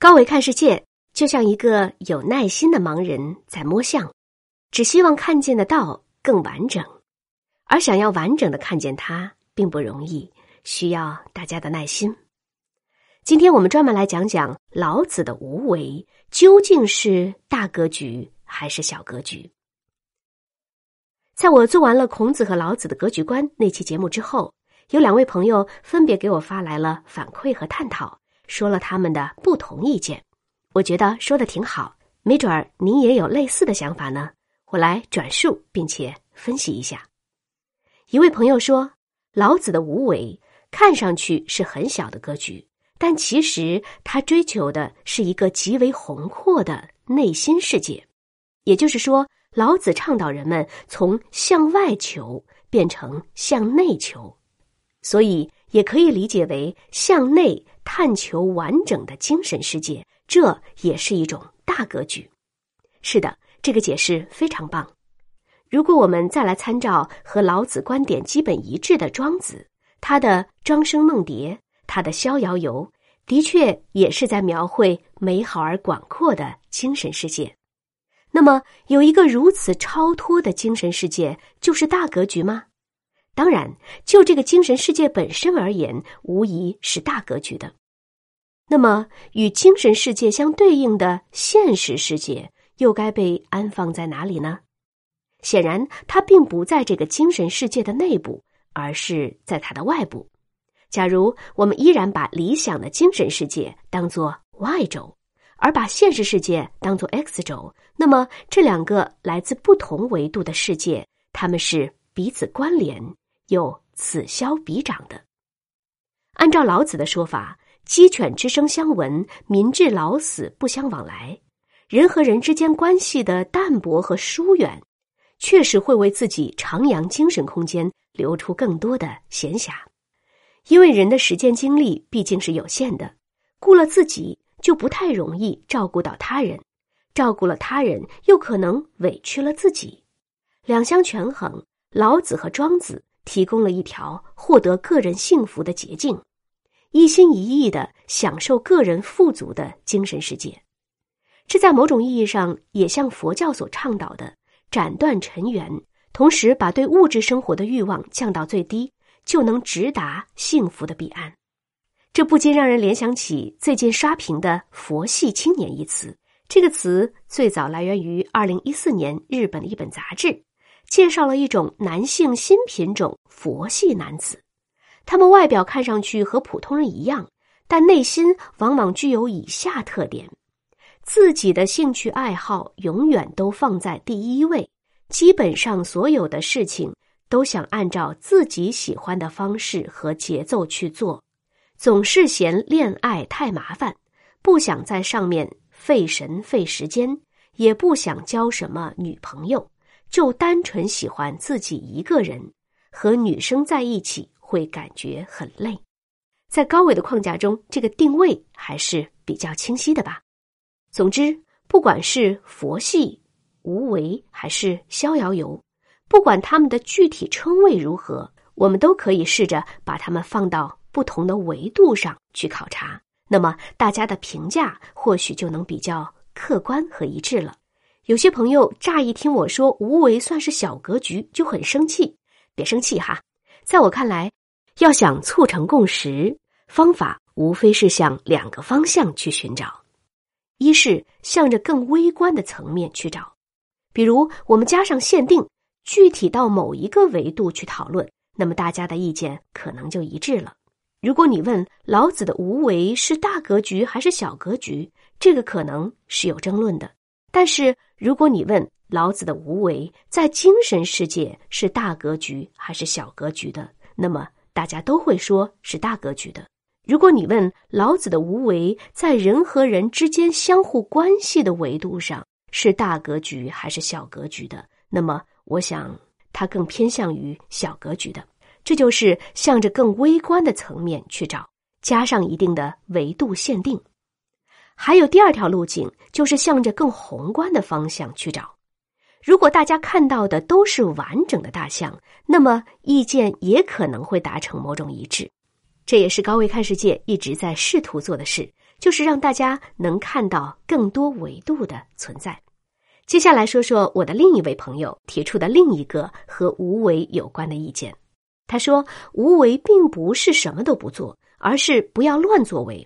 高维看世界，就像一个有耐心的盲人在摸象，只希望看见的道更完整，而想要完整的看见它并不容易，需要大家的耐心。今天我们专门来讲讲老子的无为究竟是大格局还是小格局。在我做完了孔子和老子的格局观那期节目之后，有两位朋友分别给我发来了反馈和探讨。说了他们的不同意见，我觉得说的挺好，没准儿您也有类似的想法呢。我来转述并且分析一下。一位朋友说，老子的无为看上去是很小的格局，但其实他追求的是一个极为宏阔的内心世界。也就是说，老子倡导人们从向外求变成向内求，所以也可以理解为向内。探求完整的精神世界，这也是一种大格局。是的，这个解释非常棒。如果我们再来参照和老子观点基本一致的庄子，他的《庄生梦蝶》，他的《逍遥游》，的确也是在描绘美好而广阔的精神世界。那么，有一个如此超脱的精神世界，就是大格局吗？当然，就这个精神世界本身而言，无疑是大格局的。那么，与精神世界相对应的现实世界又该被安放在哪里呢？显然，它并不在这个精神世界的内部，而是在它的外部。假如我们依然把理想的精神世界当作 Y 轴，而把现实世界当作 X 轴，那么这两个来自不同维度的世界，它们是彼此关联又此消彼长的。按照老子的说法。鸡犬之声相闻，民至老死不相往来。人和人之间关系的淡薄和疏远，确实会为自己徜徉精神空间留出更多的闲暇。因为人的时间精力毕竟是有限的，顾了自己就不太容易照顾到他人，照顾了他人又可能委屈了自己。两相权衡，老子和庄子提供了一条获得个人幸福的捷径。一心一意的享受个人富足的精神世界，这在某种意义上也像佛教所倡导的斩断尘缘，同时把对物质生活的欲望降到最低，就能直达幸福的彼岸。这不禁让人联想起最近刷屏的“佛系青年”一词。这个词最早来源于二零一四年日本的一本杂志，介绍了一种男性新品种——佛系男子。他们外表看上去和普通人一样，但内心往往具有以下特点：自己的兴趣爱好永远都放在第一位，基本上所有的事情都想按照自己喜欢的方式和节奏去做，总是嫌恋爱太麻烦，不想在上面费神费时间，也不想交什么女朋友，就单纯喜欢自己一个人和女生在一起。会感觉很累，在高维的框架中，这个定位还是比较清晰的吧。总之，不管是佛系、无为还是逍遥游，不管他们的具体称谓如何，我们都可以试着把它们放到不同的维度上去考察。那么，大家的评价或许就能比较客观和一致了。有些朋友乍一听我说无为算是小格局，就很生气。别生气哈，在我看来。要想促成共识，方法无非是向两个方向去寻找：一是向着更微观的层面去找，比如我们加上限定，具体到某一个维度去讨论，那么大家的意见可能就一致了。如果你问老子的无为是大格局还是小格局，这个可能是有争论的。但是如果你问老子的无为在精神世界是大格局还是小格局的，那么。大家都会说是大格局的。如果你问老子的无为在人和人之间相互关系的维度上是大格局还是小格局的，那么我想他更偏向于小格局的。这就是向着更微观的层面去找，加上一定的维度限定。还有第二条路径，就是向着更宏观的方向去找。如果大家看到的都是完整的大象，那么意见也可能会达成某种一致。这也是高维看世界一直在试图做的事，就是让大家能看到更多维度的存在。接下来说说我的另一位朋友提出的另一个和无为有关的意见。他说：“无为并不是什么都不做，而是不要乱作为。”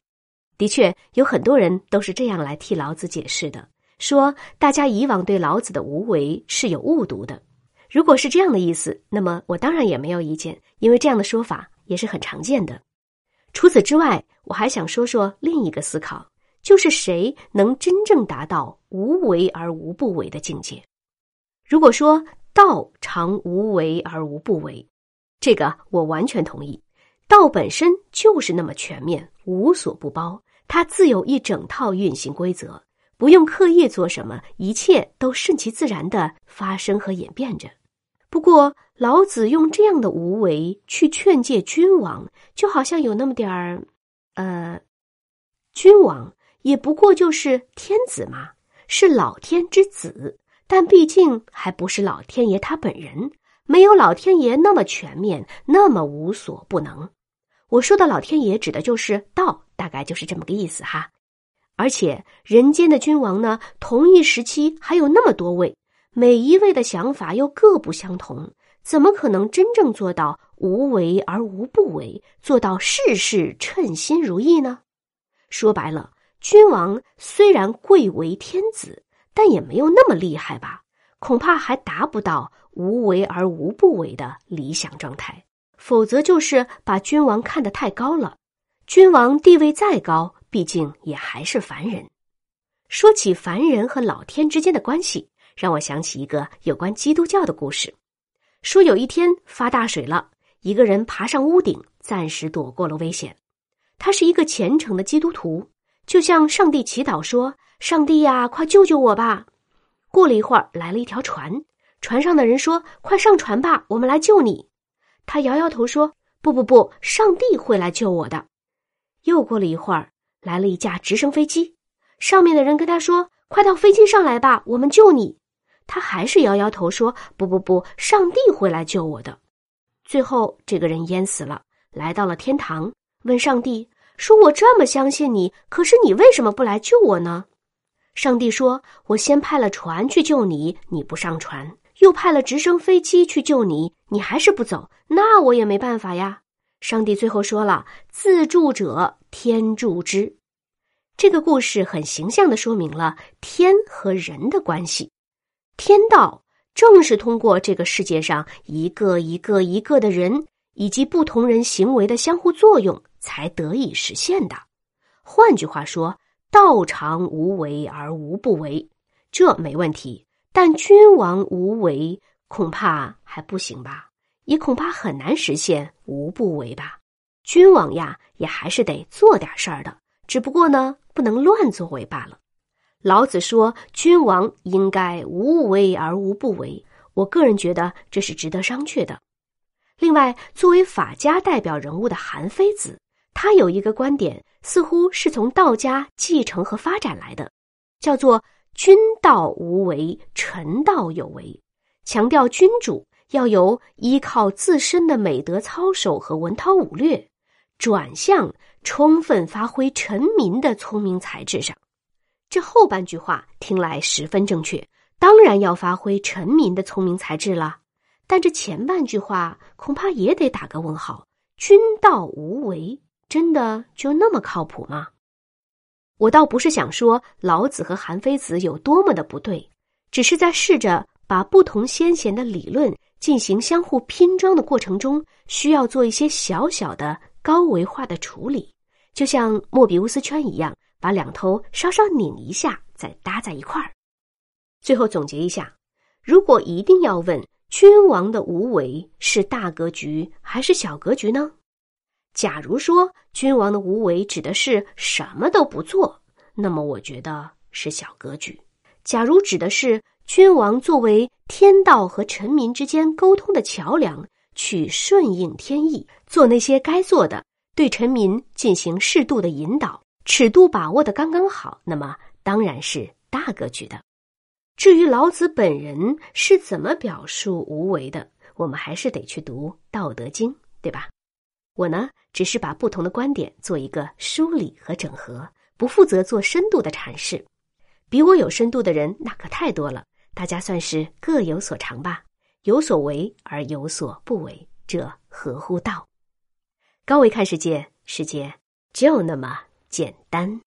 的确，有很多人都是这样来替老子解释的，说大家以往对老子的无为是有误读的。如果是这样的意思，那么我当然也没有意见，因为这样的说法也是很常见的。除此之外，我还想说说另一个思考，就是谁能真正达到无为而无不为的境界？如果说道常无为而无不为，这个我完全同意。道本身就是那么全面，无所不包，它自有一整套运行规则，不用刻意做什么，一切都顺其自然的发生和演变着。不过，老子用这样的无为去劝诫君王，就好像有那么点儿，呃，君王也不过就是天子嘛，是老天之子，但毕竟还不是老天爷他本人，没有老天爷那么全面，那么无所不能。我说的老天爷指的就是道，大概就是这么个意思哈。而且，人间的君王呢，同一时期还有那么多位。每一位的想法又各不相同，怎么可能真正做到无为而无不为，做到事事称心如意呢？说白了，君王虽然贵为天子，但也没有那么厉害吧？恐怕还达不到无为而无不为的理想状态。否则就是把君王看得太高了。君王地位再高，毕竟也还是凡人。说起凡人和老天之间的关系。让我想起一个有关基督教的故事，说有一天发大水了，一个人爬上屋顶，暂时躲过了危险。他是一个虔诚的基督徒，就向上帝祈祷说：“上帝呀，快救救我吧！”过了一会儿，来了一条船，船上的人说：“快上船吧，我们来救你。”他摇摇头说：“不不不，上帝会来救我的。”又过了一会儿，来了一架直升飞机，上面的人跟他说：“快到飞机上来吧，我们救你。”他还是摇摇头说：“不不不，上帝会来救我的。”最后，这个人淹死了，来到了天堂，问上帝说：“我这么相信你，可是你为什么不来救我呢？”上帝说：“我先派了船去救你，你不上船；又派了直升飞机去救你，你还是不走，那我也没办法呀。”上帝最后说了：“自助者天助之。”这个故事很形象的说明了天和人的关系。天道正是通过这个世界上一个一个一个的人以及不同人行为的相互作用才得以实现的。换句话说，道常无为而无不为，这没问题。但君王无为恐怕还不行吧？也恐怕很难实现无不为吧？君王呀，也还是得做点事儿的，只不过呢，不能乱作为罢了。老子说：“君王应该无为而无不为。”我个人觉得这是值得商榷的。另外，作为法家代表人物的韩非子，他有一个观点，似乎是从道家继承和发展来的，叫做“君道无为，臣道有为”，强调君主要由依靠自身的美德操守和文韬武略，转向充分发挥臣民的聪明才智上。这后半句话听来十分正确，当然要发挥臣民的聪明才智了。但这前半句话恐怕也得打个问号：君道无为，真的就那么靠谱吗？我倒不是想说老子和韩非子有多么的不对，只是在试着把不同先贤的理论进行相互拼装的过程中，需要做一些小小的高维化的处理，就像莫比乌斯圈一样。把两头稍稍拧一下，再搭在一块儿。最后总结一下：如果一定要问君王的无为是大格局还是小格局呢？假如说君王的无为指的是什么都不做，那么我觉得是小格局；假如指的是君王作为天道和臣民之间沟通的桥梁，去顺应天意，做那些该做的，对臣民进行适度的引导。尺度把握的刚刚好，那么当然是大格局的。至于老子本人是怎么表述无为的，我们还是得去读《道德经》，对吧？我呢，只是把不同的观点做一个梳理和整合，不负责做深度的阐释。比我有深度的人那可太多了，大家算是各有所长吧，有所为而有所不为，这合乎道。高维看世界，世界就那么简单。